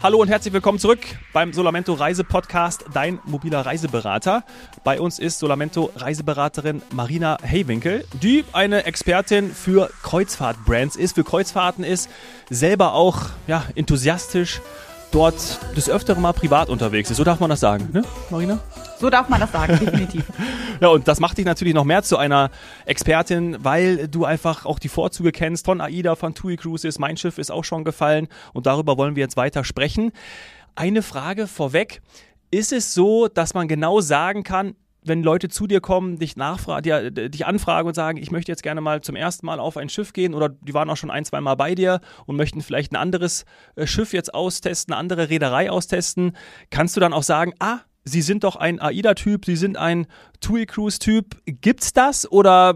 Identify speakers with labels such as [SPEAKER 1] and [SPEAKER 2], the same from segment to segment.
[SPEAKER 1] Hallo und herzlich willkommen zurück beim Solamento Reise Podcast, dein mobiler Reiseberater. Bei uns ist Solamento Reiseberaterin Marina Haywinkel, die eine Expertin für Kreuzfahrtbrands ist, für Kreuzfahrten ist, selber auch ja, enthusiastisch dort des Öfteren mal privat unterwegs ist. So darf man das sagen, ne, Marina?
[SPEAKER 2] So darf man das sagen, definitiv.
[SPEAKER 1] ja, und das macht dich natürlich noch mehr zu einer Expertin, weil du einfach auch die Vorzüge kennst von AIDA, von TUI Cruises. Mein Schiff ist auch schon gefallen und darüber wollen wir jetzt weiter sprechen. Eine Frage vorweg. Ist es so, dass man genau sagen kann, wenn Leute zu dir kommen, dich nachfragen, dich anfragen und sagen, ich möchte jetzt gerne mal zum ersten Mal auf ein Schiff gehen oder die waren auch schon ein, zwei Mal bei dir und möchten vielleicht ein anderes äh, Schiff jetzt austesten, eine andere Reederei austesten, kannst du dann auch sagen, ah, Sie sind doch ein AIDA-Typ, Sie sind ein TUI Cruise-Typ. Gibt's das oder?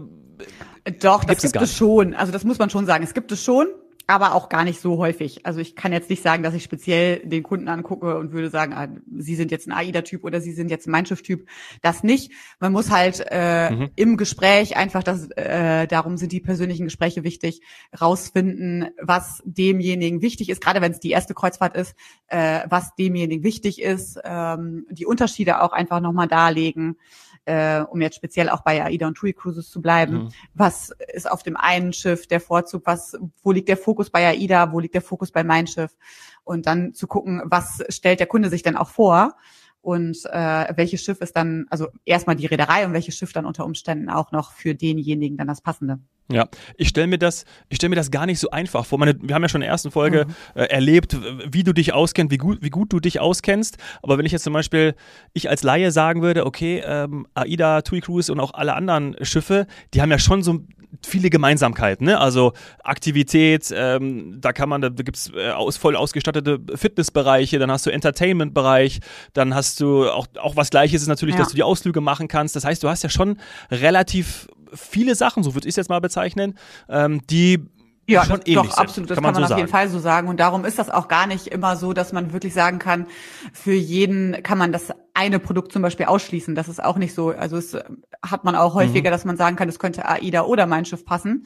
[SPEAKER 2] Doch, das gibt es schon. Also das muss man schon sagen. Es gibt es schon aber auch gar nicht so häufig. Also ich kann jetzt nicht sagen, dass ich speziell den Kunden angucke und würde sagen, ah, Sie sind jetzt ein AIDA-Typ oder Sie sind jetzt ein Mein Schiff-Typ. Das nicht. Man muss halt äh, mhm. im Gespräch einfach, das, äh, darum sind die persönlichen Gespräche wichtig, rausfinden, was demjenigen wichtig ist, gerade wenn es die erste Kreuzfahrt ist, äh, was demjenigen wichtig ist, ähm, die Unterschiede auch einfach nochmal darlegen äh, um jetzt speziell auch bei AIDA und TUI Cruises zu bleiben. Mhm. Was ist auf dem einen Schiff der Vorzug? Was, wo liegt der Fokus bei AIDA? Wo liegt der Fokus bei mein Schiff? Und dann zu gucken, was stellt der Kunde sich denn auch vor? Und äh, welches Schiff ist dann, also erstmal die Reederei und welches Schiff dann unter Umständen auch noch für denjenigen dann das passende.
[SPEAKER 1] Ja, ich stelle mir das, ich stelle mir das gar nicht so einfach vor. Meine, wir haben ja schon in der ersten Folge mhm. äh, erlebt, wie du dich auskennst, wie gut, wie gut du dich auskennst. Aber wenn ich jetzt zum Beispiel, ich als Laie sagen würde, okay, ähm, AIDA, TUI Cruise und auch alle anderen Schiffe, die haben ja schon so viele Gemeinsamkeiten, ne? Also Aktivität, ähm, da kann man, da gibt es äh, aus, voll ausgestattete Fitnessbereiche, dann hast du Entertainment-Bereich, dann hast du auch, auch was gleiches ist natürlich, ja. dass du die Ausflüge machen kannst. Das heißt, du hast ja schon relativ viele Sachen, so würde ich es jetzt mal bezeichnen, ähm, die
[SPEAKER 2] ja, schon das, doch, absolut. Das kann man, kann man so auf jeden Fall so sagen. Und darum ist das auch gar nicht immer so, dass man wirklich sagen kann, für jeden kann man das eine Produkt zum Beispiel ausschließen. Das ist auch nicht so. Also es hat man auch häufiger, mhm. dass man sagen kann, es könnte AIDA oder mein Schiff passen.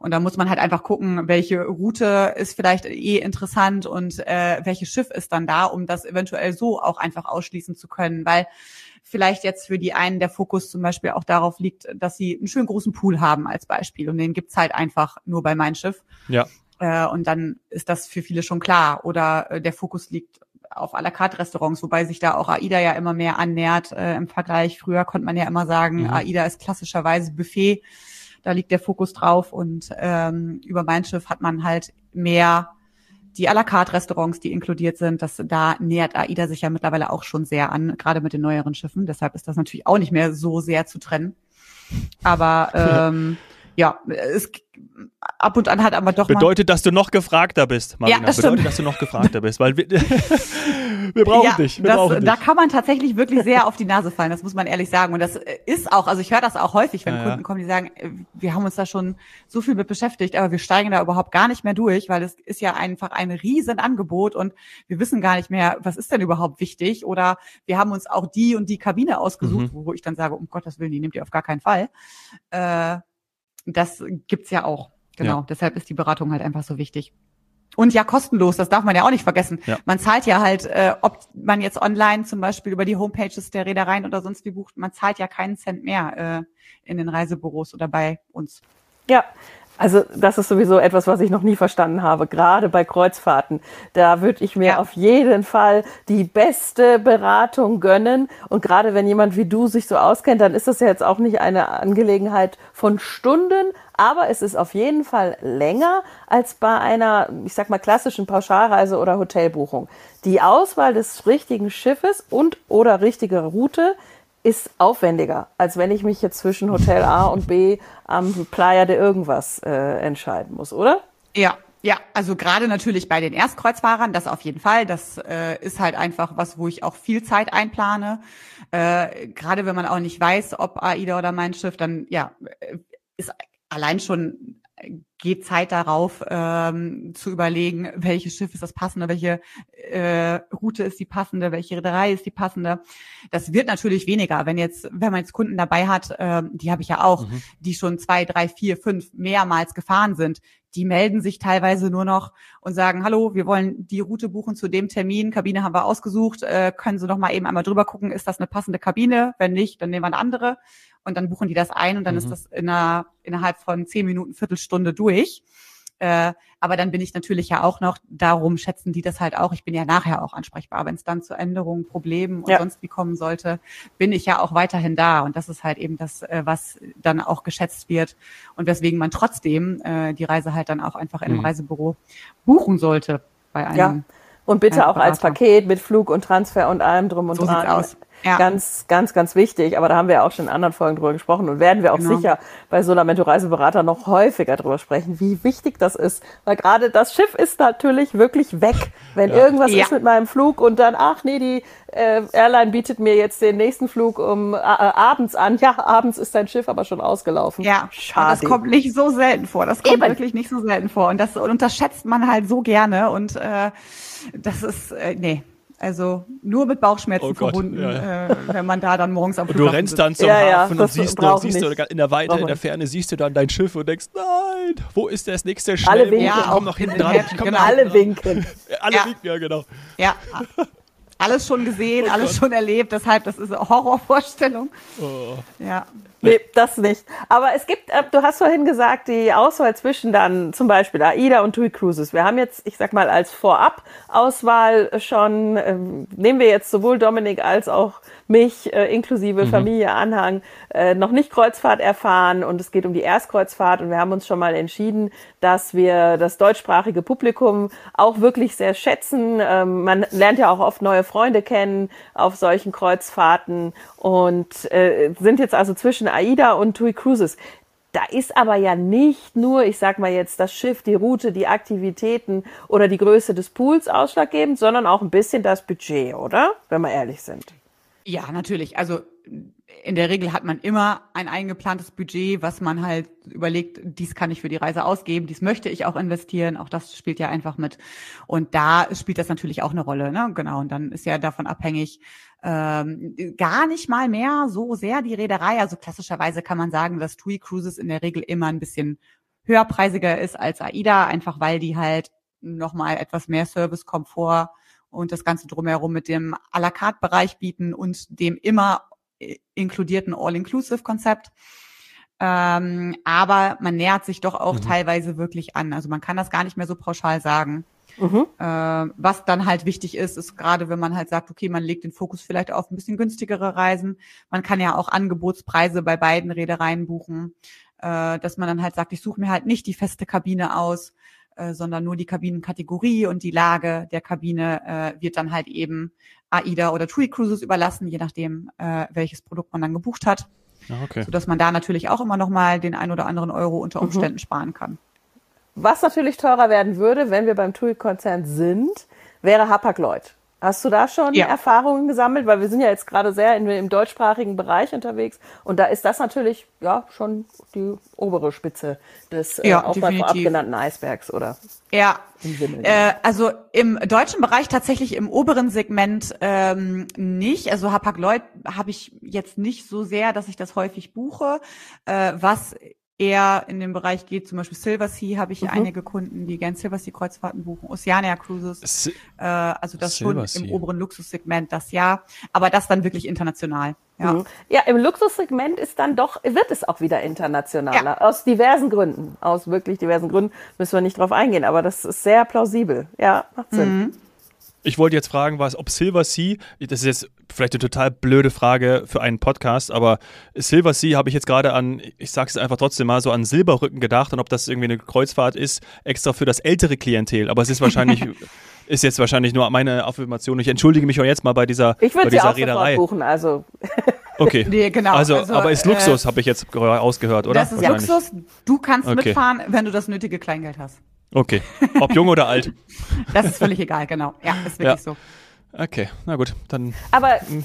[SPEAKER 2] Und da muss man halt einfach gucken, welche Route ist vielleicht eh interessant und äh, welches Schiff ist dann da, um das eventuell so auch einfach ausschließen zu können. Weil vielleicht jetzt für die einen der Fokus zum Beispiel auch darauf liegt, dass sie einen schönen großen Pool haben als Beispiel. Und den gibt's halt einfach nur bei Mein Schiff.
[SPEAKER 1] Ja.
[SPEAKER 2] Äh, und dann ist das für viele schon klar. Oder äh, der Fokus liegt auf à la carte Restaurants, wobei sich da auch AIDA ja immer mehr annähert äh, im Vergleich. Früher konnte man ja immer sagen, mhm. AIDA ist klassischerweise Buffet. Da liegt der Fokus drauf und ähm, über mein Schiff hat man halt mehr die à la carte Restaurants, die inkludiert sind, das, da nähert AIDA sich ja mittlerweile auch schon sehr an, gerade mit den neueren Schiffen. Deshalb ist das natürlich auch nicht mehr so sehr zu trennen. Aber ähm, ja, es ab und an hat aber doch
[SPEAKER 1] bedeutet, dass du noch gefragter bist, Marina. Ja, das bedeutet, stimmt. dass du noch gefragter bist, weil wir, wir brauchen ja, dich. Wir
[SPEAKER 2] das,
[SPEAKER 1] brauchen dich.
[SPEAKER 2] Da kann man tatsächlich wirklich sehr auf die Nase fallen. Das muss man ehrlich sagen. Und das ist auch, also ich höre das auch häufig, wenn ja, Kunden kommen, die sagen, äh, wir haben uns da schon so viel mit beschäftigt, aber wir steigen da überhaupt gar nicht mehr durch, weil es ist ja einfach ein riesen Angebot und wir wissen gar nicht mehr, was ist denn überhaupt wichtig? Oder wir haben uns auch die und die Kabine ausgesucht, mhm. wo ich dann sage, um Gottes Willen, die nehmt ihr auf gar keinen Fall. Äh, das gibt's ja auch. Genau. Ja. Deshalb ist die Beratung halt einfach so wichtig. Und ja, kostenlos, das darf man ja auch nicht vergessen. Ja. Man zahlt ja halt, äh, ob man jetzt online zum Beispiel über die Homepages der Reedereien oder sonst wie bucht, man zahlt ja keinen Cent mehr äh, in den Reisebüros oder bei uns.
[SPEAKER 3] Ja, also das ist sowieso etwas, was ich noch nie verstanden habe, gerade bei Kreuzfahrten. Da würde ich mir ja. auf jeden Fall die beste Beratung gönnen. Und gerade wenn jemand wie du sich so auskennt, dann ist das ja jetzt auch nicht eine Angelegenheit von Stunden, aber es ist auf jeden Fall länger als bei einer, ich sag mal, klassischen Pauschalreise oder Hotelbuchung. Die Auswahl des richtigen Schiffes und oder richtige Route ist aufwendiger, als wenn ich mich jetzt zwischen Hotel A und B am Playa de irgendwas äh, entscheiden muss, oder?
[SPEAKER 2] Ja, ja, also gerade natürlich bei den Erstkreuzfahrern, das auf jeden Fall. Das äh, ist halt einfach was, wo ich auch viel Zeit einplane. Äh, gerade wenn man auch nicht weiß, ob AIDA oder mein Schiff, dann ja, äh, ist allein schon geht Zeit darauf, ähm, zu überlegen, welches Schiff ist das passende, welche äh, Route ist die passende, welche Reederei ist die passende. Das wird natürlich weniger, wenn jetzt, wenn man jetzt Kunden dabei hat, äh, die habe ich ja auch, mhm. die schon zwei, drei, vier, fünf mehrmals gefahren sind, die melden sich teilweise nur noch und sagen, hallo, wir wollen die Route buchen zu dem Termin, Kabine haben wir ausgesucht, äh, können Sie noch mal eben einmal drüber gucken, ist das eine passende Kabine? Wenn nicht, dann nehmen wir eine andere und dann buchen die das ein und dann mhm. ist das in einer, innerhalb von zehn Minuten, Viertelstunde durch. Äh, aber dann bin ich natürlich ja auch noch, darum schätzen die das halt auch. Ich bin ja nachher auch ansprechbar. Wenn es dann zu Änderungen, Problemen und ja. sonst wie kommen sollte, bin ich ja auch weiterhin da. Und das ist halt eben das, äh, was dann auch geschätzt wird und weswegen man trotzdem äh, die Reise halt dann auch einfach in einem mhm. Reisebüro buchen sollte bei einem. Ja.
[SPEAKER 3] Und bitte auch als Paket mit Flug und Transfer und allem drum und
[SPEAKER 2] so dran. Sieht's aus.
[SPEAKER 3] Ja. Ganz, ganz, ganz wichtig. Aber da haben wir ja auch schon in anderen Folgen drüber gesprochen und werden wir auch genau. sicher bei Solamento Reiseberater noch häufiger drüber sprechen, wie wichtig das ist. Weil gerade das Schiff ist natürlich wirklich weg. Wenn ja. irgendwas ja. ist mit meinem Flug und dann, ach nee, die äh, Airline bietet mir jetzt den nächsten Flug um äh, abends an. Ja, abends ist dein Schiff aber schon ausgelaufen.
[SPEAKER 2] Ja, schade. Und das kommt nicht so selten vor. Das kommt Eben. wirklich nicht so selten vor. Und das unterschätzt man halt so gerne. Und äh, das ist, äh, nee, also nur mit Bauchschmerzen oh verbunden, ja. äh, wenn man da dann morgens am
[SPEAKER 1] Flughafen Du rennst dann zum ja, Hafen und siehst, dort, siehst du in der Weite, in der Ferne siehst du dann dein Schiff und denkst, nein, wo ist das nächste
[SPEAKER 3] Schnell? Alle winken. Ja, komm noch hinten dran. Genau. Alle winken.
[SPEAKER 1] Alle winken, ja genau.
[SPEAKER 2] Ja, alles schon gesehen, oh alles schon erlebt, deshalb, das ist eine Horrorvorstellung. Oh.
[SPEAKER 3] Ja. Nee, das nicht. Aber es gibt, äh, du hast vorhin gesagt, die Auswahl zwischen dann zum Beispiel AIDA und TUI Cruises. Wir haben jetzt, ich sag mal, als Vorab-Auswahl schon, ähm, nehmen wir jetzt sowohl Dominik als auch mich äh, inklusive mhm. Familie, Anhang äh, noch nicht Kreuzfahrt erfahren und es geht um die Erstkreuzfahrt und wir haben uns schon mal entschieden, dass wir das deutschsprachige Publikum auch wirklich sehr schätzen. Ähm, man lernt ja auch oft neue Freunde kennen auf solchen Kreuzfahrten und äh, sind jetzt also zwischen AIDA und TUI Cruises. Da ist aber ja nicht nur, ich sag mal jetzt, das Schiff, die Route, die Aktivitäten oder die Größe des Pools ausschlaggebend, sondern auch ein bisschen das Budget, oder? Wenn wir ehrlich sind.
[SPEAKER 2] Ja, natürlich. Also in der Regel hat man immer ein eingeplantes Budget, was man halt überlegt, dies kann ich für die Reise ausgeben, dies möchte ich auch investieren. Auch das spielt ja einfach mit. Und da spielt das natürlich auch eine Rolle. Ne? Genau. Und dann ist ja davon abhängig, ähm, gar nicht mal mehr so sehr die Reederei. Also klassischerweise kann man sagen, dass TUI Cruises in der Regel immer ein bisschen höherpreisiger ist als AIDA, einfach weil die halt nochmal etwas mehr Service, Komfort und das Ganze drumherum mit dem à la carte Bereich bieten und dem immer äh, inkludierten All-Inclusive-Konzept. Ähm, aber man nähert sich doch auch mhm. teilweise wirklich an. Also man kann das gar nicht mehr so pauschal sagen. Mhm. Äh, was dann halt wichtig ist, ist gerade, wenn man halt sagt, okay, man legt den Fokus vielleicht auf ein bisschen günstigere Reisen. Man kann ja auch Angebotspreise bei beiden Reedereien buchen, äh, dass man dann halt sagt, ich suche mir halt nicht die feste Kabine aus, äh, sondern nur die Kabinenkategorie und die Lage der Kabine äh, wird dann halt eben AIDA oder TUI Cruises überlassen, je nachdem, äh, welches Produkt man dann gebucht hat. Ah, okay. Sodass man da natürlich auch immer noch mal den ein oder anderen Euro unter mhm. Umständen mhm. sparen kann.
[SPEAKER 3] Was natürlich teurer werden würde, wenn wir beim TUI-Konzern sind, wäre Hapag-Lloyd. Hast du da schon ja. Erfahrungen gesammelt? Weil wir sind ja jetzt gerade sehr in, im deutschsprachigen Bereich unterwegs und da ist das natürlich ja schon die obere Spitze des äh, ja, auch mal vorab genannten Eisbergs, oder?
[SPEAKER 2] Ja, äh, also im deutschen Bereich tatsächlich im oberen Segment ähm, nicht. Also Hapag-Lloyd habe ich jetzt nicht so sehr, dass ich das häufig buche. Äh, was eher in den Bereich geht, zum Beispiel Silver Sea habe ich mhm. einige Kunden, die gern Silver Sea Kreuzfahrten buchen, Oceania Cruises, Si äh, also das schon im oberen Luxussegment das ja, aber das dann wirklich international. Ja.
[SPEAKER 3] Mhm. ja, im Luxussegment ist dann doch, wird es auch wieder internationaler. Ja. Aus diversen Gründen. Aus wirklich diversen Gründen müssen wir nicht drauf eingehen, aber das ist sehr plausibel. Ja, macht Sinn. Mhm.
[SPEAKER 1] Ich wollte jetzt fragen, was, ob Silver Sea, das ist jetzt vielleicht eine total blöde Frage für einen Podcast, aber Silver Sea habe ich jetzt gerade an, ich sage es einfach trotzdem mal, so an Silberrücken gedacht und ob das irgendwie eine Kreuzfahrt ist, extra für das ältere Klientel. Aber es ist wahrscheinlich, ist jetzt wahrscheinlich nur meine Affirmation. Ich entschuldige mich auch jetzt mal bei dieser,
[SPEAKER 3] ich
[SPEAKER 1] bei dieser
[SPEAKER 3] auch
[SPEAKER 1] Reederei.
[SPEAKER 3] buchen, also.
[SPEAKER 1] Okay. Nee, genau. Also, also aber ist Luxus, äh, habe ich jetzt ausgehört, oder?
[SPEAKER 2] Das ist Luxus. Du kannst okay. mitfahren, wenn du das nötige Kleingeld hast.
[SPEAKER 1] Okay. Ob jung oder alt?
[SPEAKER 2] Das ist völlig egal, genau. Ja, ist wirklich ja. so.
[SPEAKER 1] Okay, na gut, dann.
[SPEAKER 3] Aber, hm.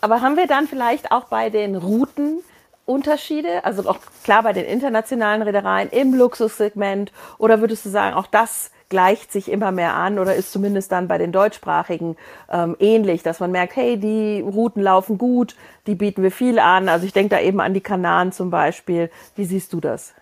[SPEAKER 3] aber haben wir dann vielleicht auch bei den Routen Unterschiede? Also auch klar bei den internationalen Reedereien im Luxussegment oder würdest du sagen, auch das gleicht sich immer mehr an oder ist zumindest dann bei den deutschsprachigen ähm, ähnlich, dass man merkt, hey, die Routen laufen gut, die bieten wir viel an. Also ich denke da eben an die Kanaren zum Beispiel. Wie siehst du das?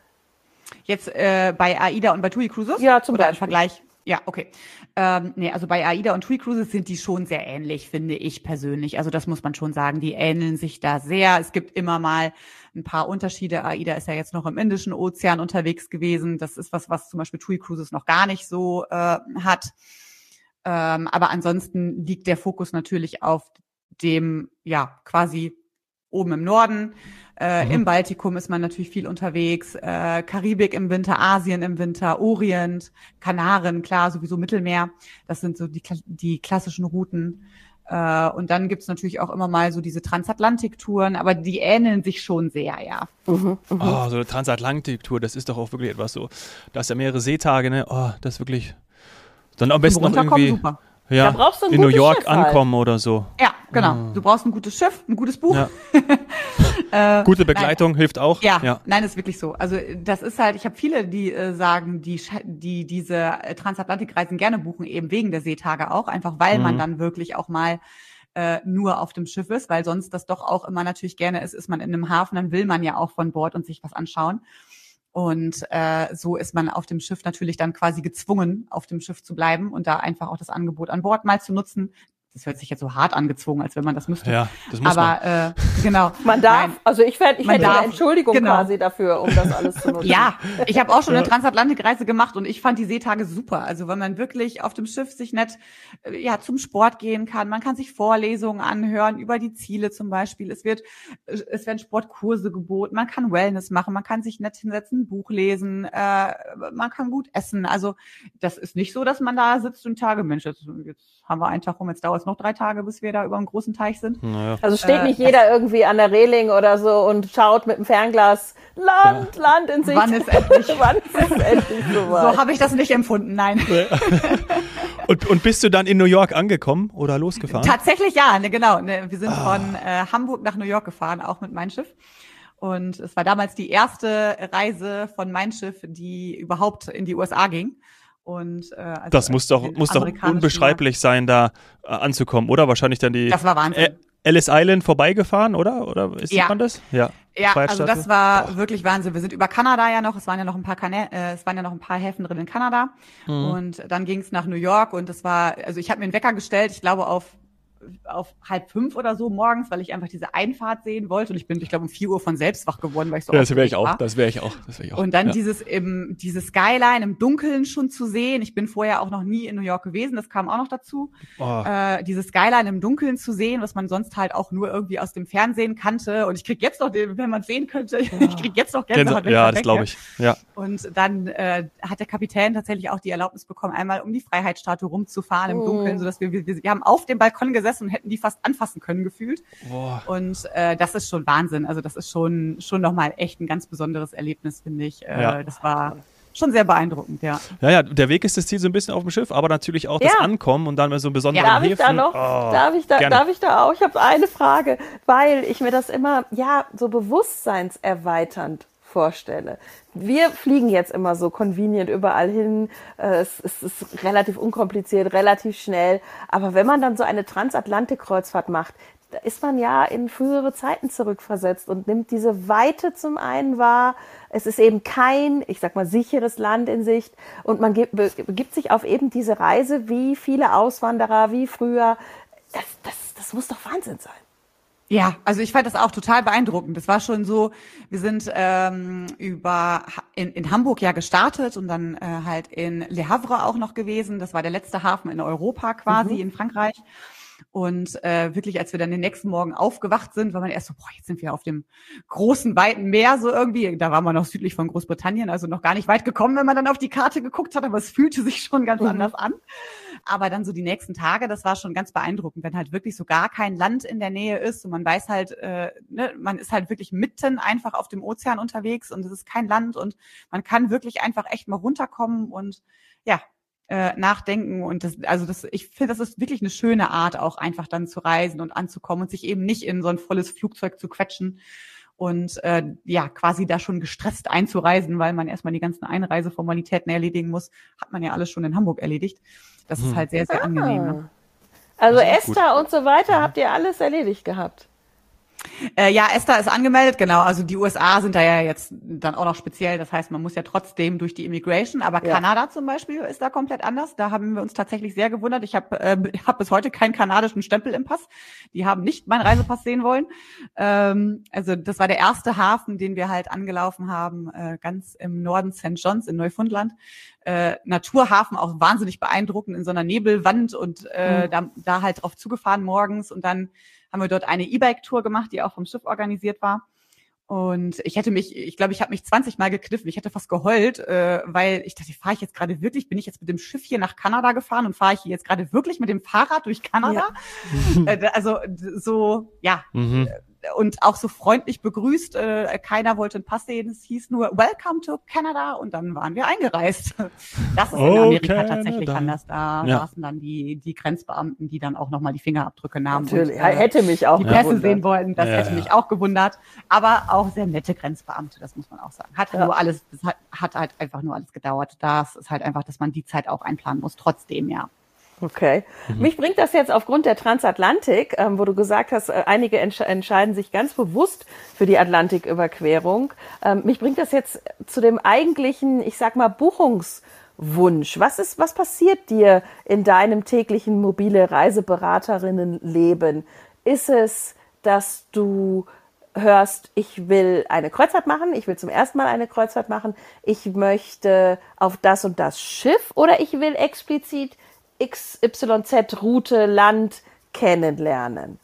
[SPEAKER 2] Jetzt äh, bei AIDA und bei TUI Cruises?
[SPEAKER 3] Ja, zum
[SPEAKER 2] Oder
[SPEAKER 3] Beispiel.
[SPEAKER 2] Im Vergleich. Ja, okay. Ähm, nee, also bei AIDA und TUI Cruises sind die schon sehr ähnlich, finde ich persönlich. Also das muss man schon sagen. Die ähneln sich da sehr. Es gibt immer mal ein paar Unterschiede. AIDA ist ja jetzt noch im Indischen Ozean unterwegs gewesen. Das ist was, was zum Beispiel TUI Cruises noch gar nicht so äh, hat. Ähm, aber ansonsten liegt der Fokus natürlich auf dem, ja, quasi oben im Norden. Äh, mhm. Im Baltikum ist man natürlich viel unterwegs, äh, Karibik im Winter, Asien im Winter, Orient, Kanaren, klar, sowieso Mittelmeer. Das sind so die, die klassischen Routen. Äh, und dann gibt's natürlich auch immer mal so diese Transatlantik-Touren, aber die ähneln sich schon sehr, ja.
[SPEAKER 1] Mhm, mh. Oh, so eine Transatlantik-Tour, das ist doch auch wirklich etwas so. Da ist ja mehrere Seetage, ne? Oh, das ist wirklich. Dann am besten noch irgendwie. Super. Ja, in New York Schiff halt. ankommen halt. oder so.
[SPEAKER 2] Ja, genau. Oh. Du brauchst ein gutes Schiff, ein gutes Buch. Ja.
[SPEAKER 1] äh, Gute Begleitung nein. hilft auch.
[SPEAKER 2] Ja, ja, nein, ist wirklich so. Also das ist halt, ich habe viele, die äh, sagen, die, die diese äh, Transatlantikreisen gerne buchen, eben wegen der Seetage auch, einfach weil mhm. man dann wirklich auch mal äh, nur auf dem Schiff ist, weil sonst das doch auch immer natürlich gerne ist, ist man in einem Hafen, dann will man ja auch von Bord und sich was anschauen. Und äh, so ist man auf dem Schiff natürlich dann quasi gezwungen, auf dem Schiff zu bleiben und da einfach auch das Angebot an Bord mal zu nutzen das hört sich jetzt so hart angezwungen, als wenn man das müsste.
[SPEAKER 1] Ja, das muss
[SPEAKER 2] Aber man. Äh, genau.
[SPEAKER 3] Man darf, Nein. also ich fände ich hätte eine Entschuldigung genau. quasi dafür, um das alles zu nutzen.
[SPEAKER 2] ja, ich habe auch schon eine Transatlantikreise gemacht und ich fand die Seetage super. Also wenn man wirklich auf dem Schiff sich nett äh, ja zum Sport gehen kann, man kann sich Vorlesungen anhören über die Ziele zum Beispiel. Es wird es werden Sportkurse geboten, man kann Wellness machen, man kann sich nett hinsetzen, ein Buch lesen, äh, man kann gut essen. Also das ist nicht so, dass man da sitzt und Tage, Mensch, jetzt, jetzt haben wir einen Tag rum, jetzt dauert es noch drei Tage, bis wir da über einen großen Teich sind.
[SPEAKER 3] Naja. Also steht nicht äh, jeder irgendwie an der Reling oder so und schaut mit dem Fernglas Land, ja. Land in sich.
[SPEAKER 2] Wann ist endlich? Wann ist es endlich soweit? So habe ich das nicht empfunden, nein.
[SPEAKER 1] und, und bist du dann in New York angekommen oder losgefahren?
[SPEAKER 2] Tatsächlich ja, ne, genau. Ne, wir sind ah. von äh, Hamburg nach New York gefahren, auch mit meinem Schiff. Und es war damals die erste Reise von meinem Schiff, die überhaupt in die USA ging. Und, äh, also
[SPEAKER 1] das muss doch, muss doch unbeschreiblich Markt. sein, da äh, anzukommen, oder? Wahrscheinlich dann die
[SPEAKER 2] das war Wahnsinn.
[SPEAKER 1] Ellis Island vorbeigefahren, oder? Oder ist ja. man das?
[SPEAKER 2] Ja. Ja, also das war Boah. wirklich Wahnsinn. Wir sind über Kanada ja noch, es waren ja noch ein paar Kana äh, es waren ja noch ein paar Häfen drin in Kanada. Mhm. Und dann ging es nach New York und das war, also ich habe mir einen Wecker gestellt, ich glaube auf auf halb fünf oder so morgens, weil ich einfach diese Einfahrt sehen wollte. Und ich bin, ich glaube, um vier Uhr von selbst wach geworden, weil ich so.
[SPEAKER 1] Ja, das wäre ich auch. Das wäre ich auch. Das wäre ich auch.
[SPEAKER 2] Und dann ja. dieses im, diese Skyline im Dunkeln schon zu sehen. Ich bin vorher auch noch nie in New York gewesen. Das kam auch noch dazu. Oh. Äh, diese Skyline im Dunkeln zu sehen, was man sonst halt auch nur irgendwie aus dem Fernsehen kannte. Und ich krieg jetzt noch, den, wenn man sehen könnte, ja. ich krieg jetzt noch
[SPEAKER 1] Gänsehaut. Ja, das glaube ich. Ja.
[SPEAKER 2] Und dann äh, hat der Kapitän tatsächlich auch die Erlaubnis bekommen, einmal um die Freiheitsstatue rumzufahren im oh. Dunkeln, sodass wir, wir, wir haben auf dem Balkon gesessen und hätten die fast anfassen können gefühlt. Boah. Und äh, das ist schon Wahnsinn. Also das ist schon schon nochmal echt ein ganz besonderes Erlebnis, finde ich. Äh, ja. Das war schon sehr beeindruckend, ja.
[SPEAKER 1] Ja, ja, der Weg ist das Ziel so ein bisschen auf dem Schiff, aber natürlich auch das Ankommen und dann mal so ein besonderer ja,
[SPEAKER 3] darf Häfen. Ich da noch, oh, darf, ich da, darf ich da auch? Ich habe eine Frage, weil ich mir das immer, ja, so bewusstseinserweiternd vorstelle. Wir fliegen jetzt immer so convenient überall hin. Äh, es, ist relativ unkompliziert, relativ schnell. Aber wenn man dann so eine Transatlantik-Kreuzfahrt macht, da ist man ja in frühere Zeiten zurückversetzt und nimmt diese Weite zum einen wahr. Es ist eben kein, ich sag mal, sicheres Land in Sicht und man gibt, begibt sich auf eben diese Reise wie viele Auswanderer, wie früher. Das, das, das muss doch Wahnsinn sein.
[SPEAKER 2] Ja, also ich fand das auch total beeindruckend. Das war schon so, wir sind ähm, über in, in Hamburg ja gestartet und dann äh, halt in Le Havre auch noch gewesen. Das war der letzte Hafen in Europa quasi mhm. in Frankreich. Und äh, wirklich, als wir dann den nächsten Morgen aufgewacht sind, war man erst so, boah, jetzt sind wir auf dem großen, weiten Meer so irgendwie. Da war man noch südlich von Großbritannien, also noch gar nicht weit gekommen, wenn man dann auf die Karte geguckt hat, aber es fühlte sich schon ganz mhm. anders an. Aber dann so die nächsten Tage, das war schon ganz beeindruckend, wenn halt wirklich so gar kein Land in der Nähe ist und man weiß halt, äh, ne, man ist halt wirklich mitten einfach auf dem Ozean unterwegs und es ist kein Land und man kann wirklich einfach echt mal runterkommen und ja, äh, nachdenken und das, also das, ich finde, das ist wirklich eine schöne Art, auch einfach dann zu reisen und anzukommen und sich eben nicht in so ein volles Flugzeug zu quetschen. und äh, ja, quasi da schon gestresst einzureisen, weil man erstmal die ganzen Einreiseformalitäten erledigen muss, hat man ja alles schon in Hamburg erledigt. Das hm. ist halt sehr, sehr angenehm. Ne?
[SPEAKER 3] Ah. Also Esther und so weiter habt ihr alles erledigt gehabt.
[SPEAKER 2] Äh, ja, Esther ist angemeldet, genau. Also die USA sind da ja jetzt dann auch noch speziell. Das heißt, man muss ja trotzdem durch die Immigration. Aber ja. Kanada zum Beispiel ist da komplett anders. Da haben wir uns tatsächlich sehr gewundert. Ich habe äh, hab bis heute keinen kanadischen Stempel im Pass. Die haben nicht meinen Reisepass sehen wollen. Ähm, also das war der erste Hafen, den wir halt angelaufen haben, äh, ganz im Norden St. John's in Neufundland. Äh, Naturhafen, auch wahnsinnig beeindruckend in so einer Nebelwand und äh, mhm. da, da halt drauf zugefahren morgens und dann haben wir dort eine E-Bike-Tour gemacht, die auch vom Schiff organisiert war. Und ich hätte mich, ich glaube, ich habe mich 20 Mal gekniffen. Ich hätte fast geheult, äh, weil ich dachte, fahre ich jetzt gerade wirklich, bin ich jetzt mit dem Schiff hier nach Kanada gefahren und fahre ich jetzt gerade wirklich mit dem Fahrrad durch Kanada? Ja. Äh, also so, ja, mhm und auch so freundlich begrüßt. Äh, keiner wollte einen Pass sehen. Es hieß nur Welcome to Canada und dann waren wir eingereist. Das ist in Amerika Canada. tatsächlich anders. Da ja. saßen dann die, die Grenzbeamten, die dann auch nochmal die Fingerabdrücke nahmen.
[SPEAKER 3] Natürlich, und, äh, hätte mich auch
[SPEAKER 2] die Pässe sehen wollten. Das ja, hätte mich auch gewundert. Aber auch sehr nette Grenzbeamte, das muss man auch sagen. Hat nur alles, das hat, hat halt einfach nur alles gedauert. Das ist halt einfach, dass man die Zeit auch einplanen muss. Trotzdem, ja.
[SPEAKER 3] Okay. Mhm. Mich bringt das jetzt aufgrund der Transatlantik, ähm, wo du gesagt hast, äh, einige entsch entscheiden sich ganz bewusst für die Atlantiküberquerung. Ähm, mich bringt das jetzt zu dem eigentlichen, ich sag mal, Buchungswunsch. Was ist, was passiert dir in deinem täglichen mobile Reiseberaterinnenleben? Ist es, dass du hörst, ich will eine Kreuzfahrt machen, ich will zum ersten Mal eine Kreuzfahrt machen, ich möchte auf das und das Schiff oder ich will explizit XYZ-Route, Land kennenlernen?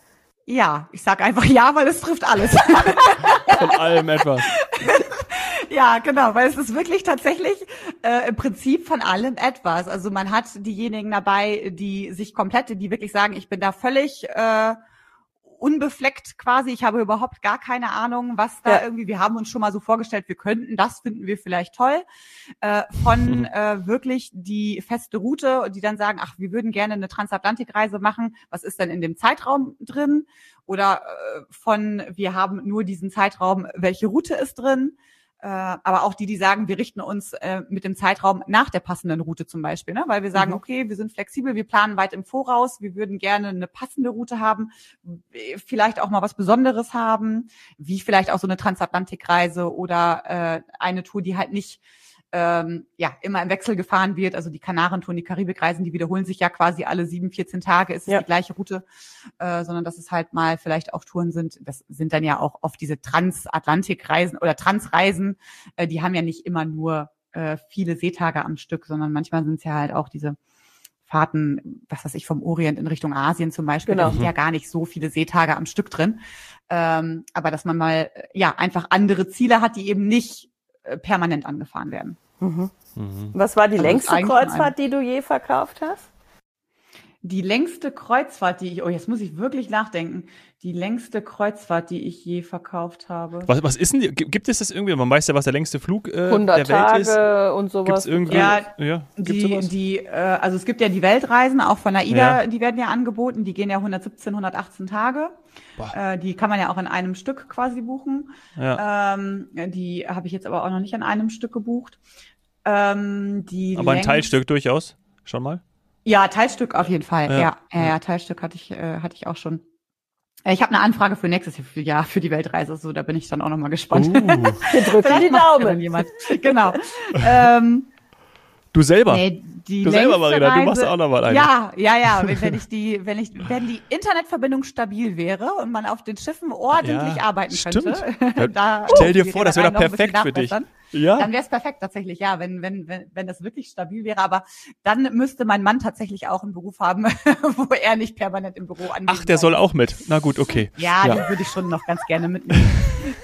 [SPEAKER 2] Ja, ich sag einfach ja, weil es trifft alles.
[SPEAKER 1] Von allem etwas.
[SPEAKER 2] ja, genau, weil es ist wirklich tatsächlich äh, im Prinzip von allem etwas. Also man hat diejenigen dabei, die sich komplett, die wirklich sagen, ich bin da völlig äh, unbefleckt quasi. Ich habe überhaupt gar keine Ahnung, was da ja. irgendwie, wir haben uns schon mal so vorgestellt, wir könnten, das finden wir vielleicht toll. Äh, von mhm. äh, wirklich die feste Route, die dann sagen, ach, wir würden gerne eine Transatlantikreise machen. Was ist denn in dem Zeitraum drin? Oder äh, von, wir haben nur diesen Zeitraum, welche Route ist drin? Äh, aber auch die, die sagen, wir richten uns äh, mit dem Zeitraum nach der passenden Route zum Beispiel, ne? weil wir sagen, mhm. okay, wir sind flexibel, wir planen weit im Voraus, wir würden gerne eine passende Route haben, vielleicht auch mal was Besonderes haben, wie vielleicht auch so eine Transatlantikreise oder äh, eine Tour, die halt nicht ähm, ja immer im Wechsel gefahren wird. Also die Kanarentouren, die Karibikreisen, die wiederholen sich ja quasi alle sieben, 14 Tage, ist es ja. die gleiche Route, äh, sondern dass es halt mal vielleicht auch Touren sind. Das sind dann ja auch oft diese Transatlantikreisen oder Transreisen, äh, die haben ja nicht immer nur äh, viele Seetage am Stück, sondern manchmal sind es ja halt auch diese Fahrten, was weiß ich, vom Orient in Richtung Asien zum Beispiel, genau. da sind ja gar nicht so viele Seetage am Stück drin. Ähm, aber dass man mal ja einfach andere Ziele hat, die eben nicht äh, permanent angefahren werden.
[SPEAKER 3] Mhm. Mhm. Was war die also längste Kreuzfahrt, die du je verkauft hast?
[SPEAKER 2] Die längste Kreuzfahrt, die ich, oh, jetzt muss ich wirklich nachdenken. Die längste Kreuzfahrt, die ich je verkauft habe.
[SPEAKER 1] Was, was ist denn, die, gibt es das irgendwie? Man weiß ja, was der längste Flug äh,
[SPEAKER 3] 100
[SPEAKER 1] der
[SPEAKER 3] Tage
[SPEAKER 1] Welt ist.
[SPEAKER 3] und sowas.
[SPEAKER 1] Gibt's irgendwie,
[SPEAKER 2] ja, ja gibt's die, sowas? die, äh, also es gibt ja die Weltreisen, auch von AIDA, ja. die werden ja angeboten. Die gehen ja 117, 118 Tage. Äh, die kann man ja auch in einem Stück quasi buchen. Ja. Ähm, die habe ich jetzt aber auch noch nicht an einem Stück gebucht. Ähm, die
[SPEAKER 1] aber ein Teilstück durchaus, schon mal?
[SPEAKER 2] Ja, Teilstück auf jeden Fall. Ja, ja, ja, ja Teilstück hatte ich, äh, hatte ich auch schon. Äh, ich habe eine Anfrage für nächstes Jahr für die Weltreise, so da bin ich dann auch noch mal gespannt. Uh.
[SPEAKER 3] Wir drücken die Daumen.
[SPEAKER 2] Jemand. Genau. ähm,
[SPEAKER 1] Du selber? Nee, du selber, Marina, Reise, du machst auch noch mal eine.
[SPEAKER 2] Ja, ja, ja. Wenn ich die, wenn ich, wenn die Internetverbindung stabil wäre und man auf den Schiffen ordentlich ja, arbeiten
[SPEAKER 1] stimmt. könnte. da, Stell dir vor, das wäre doch perfekt für dich.
[SPEAKER 2] Ja. Dann wäre es perfekt tatsächlich, ja, wenn, wenn, wenn, wenn das wirklich stabil wäre. Aber dann müsste mein Mann tatsächlich auch einen Beruf haben, wo er nicht permanent im Büro anwesend
[SPEAKER 1] Ach, der soll auch mit. Na gut, okay.
[SPEAKER 2] Ja, ja. den würde ich schon noch ganz gerne mitnehmen.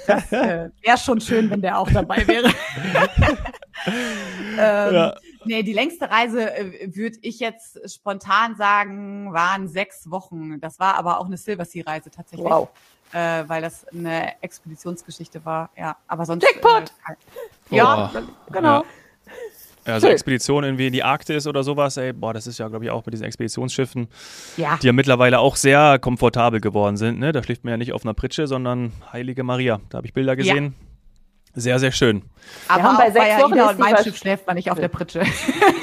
[SPEAKER 2] Das äh, wäre schon schön, wenn der auch dabei wäre. ähm, ja. Nee, die längste Reise äh, würde ich jetzt spontan sagen, waren sechs Wochen. Das war aber auch eine Silver Sea Reise tatsächlich. Wow. Äh, weil das eine Expeditionsgeschichte war. Ja, aber sonst.
[SPEAKER 3] Jackpot!
[SPEAKER 2] Äh, ja, genau. Ja.
[SPEAKER 1] Also Schön. Expedition irgendwie in die Arktis oder sowas, ey, boah, das ist ja, glaube ich, auch bei diesen Expeditionsschiffen,
[SPEAKER 2] ja.
[SPEAKER 1] die ja mittlerweile auch sehr komfortabel geworden sind. Ne? Da schläft man ja nicht auf einer Pritsche, sondern Heilige Maria. Da habe ich Bilder gesehen. Ja. Sehr, sehr schön.
[SPEAKER 2] Aber bei sechs Wochen und mein Schiff schläft man nicht auf der Pritsche.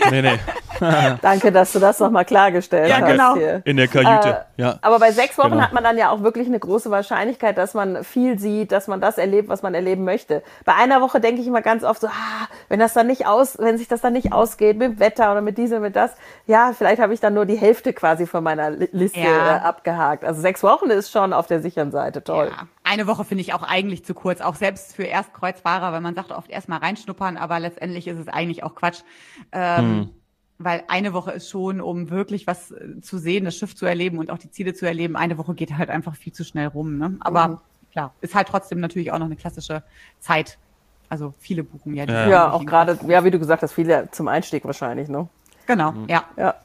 [SPEAKER 1] nee, nee.
[SPEAKER 3] Danke, dass du das nochmal klargestellt ja, hast. Genau. Hier.
[SPEAKER 1] In der Kajüte, äh, ja.
[SPEAKER 3] Aber bei sechs Wochen genau. hat man dann ja auch wirklich eine große Wahrscheinlichkeit, dass man viel sieht, dass man das erlebt, was man erleben möchte. Bei einer Woche denke ich immer ganz oft so, ah, wenn das dann nicht aus, wenn sich das dann nicht ausgeht mit Wetter oder mit diesem, mit das, ja, vielleicht habe ich dann nur die Hälfte quasi von meiner Liste ja. Äh, abgehakt. Also sechs Wochen ist schon auf der sicheren Seite toll. Ja.
[SPEAKER 2] Eine Woche finde ich auch eigentlich zu kurz, auch selbst für Erstkreuzfahrer, weil man sagt oft erstmal reinschnuppern, aber letztendlich ist es eigentlich auch Quatsch. Ähm, hm weil eine Woche ist schon, um wirklich was äh, zu sehen, das Schiff zu erleben und auch die Ziele zu erleben. Eine Woche geht halt einfach viel zu schnell rum. Ne? Aber mhm. klar, ist halt trotzdem natürlich auch noch eine klassische Zeit. Also viele buchen ja.
[SPEAKER 3] Die ja, ja auch gerade, ja, wie du gesagt hast, viele zum Einstieg wahrscheinlich, ne?
[SPEAKER 2] Genau, mhm. ja.
[SPEAKER 3] ja.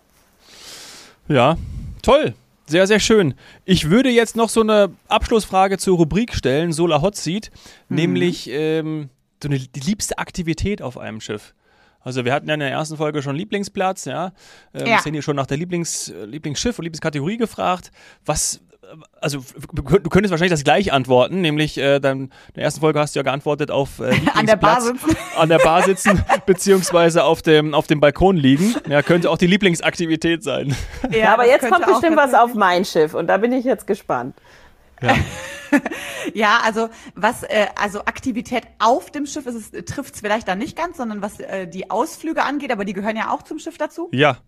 [SPEAKER 1] Ja, toll. Sehr, sehr schön. Ich würde jetzt noch so eine Abschlussfrage zur Rubrik stellen, Solar Hot Seat, mhm. nämlich ähm, so eine, die liebste Aktivität auf einem Schiff. Also wir hatten ja in der ersten Folge schon Lieblingsplatz, ja. Ähm, ja. Sind hier schon nach der Lieblings, Lieblingsschiff und Lieblingskategorie gefragt. Was, also du könntest wahrscheinlich das gleich antworten, nämlich äh, dann in der ersten Folge hast du ja geantwortet auf äh,
[SPEAKER 2] an der Bar sitzen,
[SPEAKER 1] an der Bar sitzen beziehungsweise auf dem auf dem Balkon liegen. Ja, könnte auch die Lieblingsaktivität sein.
[SPEAKER 3] Ja, aber jetzt kommt bestimmt was auf mein Schiff und da bin ich jetzt gespannt.
[SPEAKER 2] Ja. ja, also was, äh, also Aktivität auf dem Schiff ist es, trifft es vielleicht da nicht ganz, sondern was äh, die Ausflüge angeht, aber die gehören ja auch zum Schiff dazu.
[SPEAKER 1] Ja.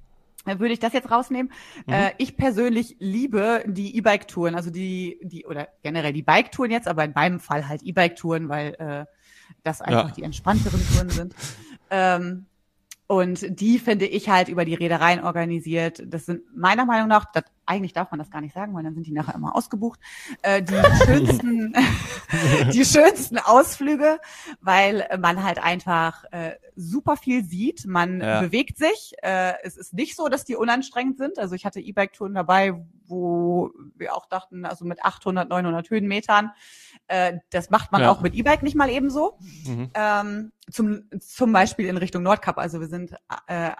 [SPEAKER 2] Würde ich das jetzt rausnehmen. Mhm. Äh, ich persönlich liebe die E-Bike-Touren, also die, die, oder generell die Bike-Touren jetzt, aber in meinem Fall halt E-Bike-Touren, weil äh, das einfach ja. die entspannteren Touren sind. Ähm, und die finde ich halt über die Reedereien organisiert. Das sind meiner Meinung nach, das, eigentlich darf man das gar nicht sagen, weil dann sind die nachher immer ausgebucht, äh, die schönsten, die schönsten Ausflüge, weil man halt einfach äh, super viel sieht. Man ja. bewegt sich. Äh, es ist nicht so, dass die unanstrengend sind. Also ich hatte E-Bike-Touren dabei, wo wir auch dachten, also mit 800, 900 Höhenmetern äh, das macht man ja. auch mit E-Bike nicht mal ebenso. Mhm. Ähm, zum, zum Beispiel in Richtung Nordkap. Also wir sind äh,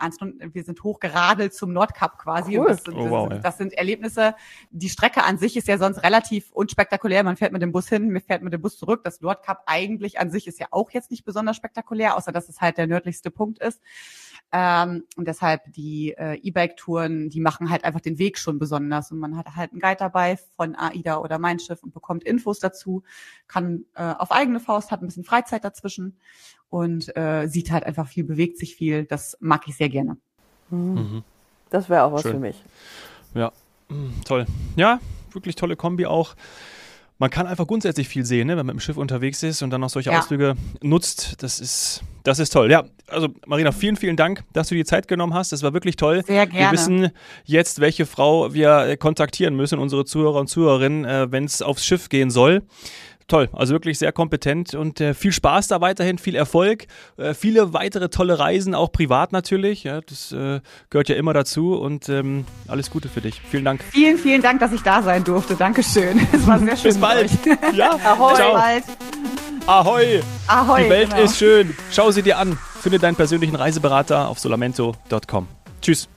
[SPEAKER 2] wir sind hochgeradelt zum Nordkap quasi. Cool. Das sind, oh, wow, das, das sind Erlebnisse. Die Strecke an sich ist ja sonst relativ unspektakulär. Man fährt mit dem Bus hin, man fährt mit dem Bus zurück. Das Nordkap eigentlich an sich ist ja auch jetzt nicht besonders spektakulär, außer dass es halt der nördlichste Punkt ist. Ähm, und deshalb die äh, E-Bike-Touren, die machen halt einfach den Weg schon besonders. Und man hat halt einen Guide dabei von AIDA oder Mein Schiff und bekommt Infos dazu, kann äh, auf eigene Faust, hat ein bisschen Freizeit dazwischen und äh, sieht halt einfach viel, bewegt sich viel. Das mag ich sehr gerne.
[SPEAKER 3] Mhm. mhm. Das wäre auch was Schön. für mich.
[SPEAKER 1] Ja, toll. Ja, wirklich tolle Kombi auch man kann einfach grundsätzlich viel sehen, ne, wenn man mit dem Schiff unterwegs ist und dann noch solche ja. Ausflüge nutzt. Das ist, das ist toll. Ja, also Marina, vielen, vielen Dank, dass du die Zeit genommen hast. Das war wirklich toll.
[SPEAKER 2] Sehr gerne.
[SPEAKER 1] Wir wissen jetzt, welche Frau wir kontaktieren müssen, unsere Zuhörer und Zuhörerinnen, äh, wenn es aufs Schiff gehen soll toll, also wirklich sehr kompetent und äh, viel Spaß da weiterhin, viel Erfolg, äh, viele weitere tolle Reisen, auch privat natürlich. Ja, das äh, gehört ja immer dazu und ähm, alles Gute für dich. Vielen Dank.
[SPEAKER 2] Vielen, vielen Dank, dass ich da sein durfte. Dankeschön. Es war sehr schön.
[SPEAKER 1] Bis bald.
[SPEAKER 2] Ja, Ahoi. Ciao. Bald.
[SPEAKER 1] Ahoi. Ahoi. Die Welt genau. ist schön. Schau sie dir an. Finde deinen persönlichen Reiseberater auf solamento.com. Tschüss.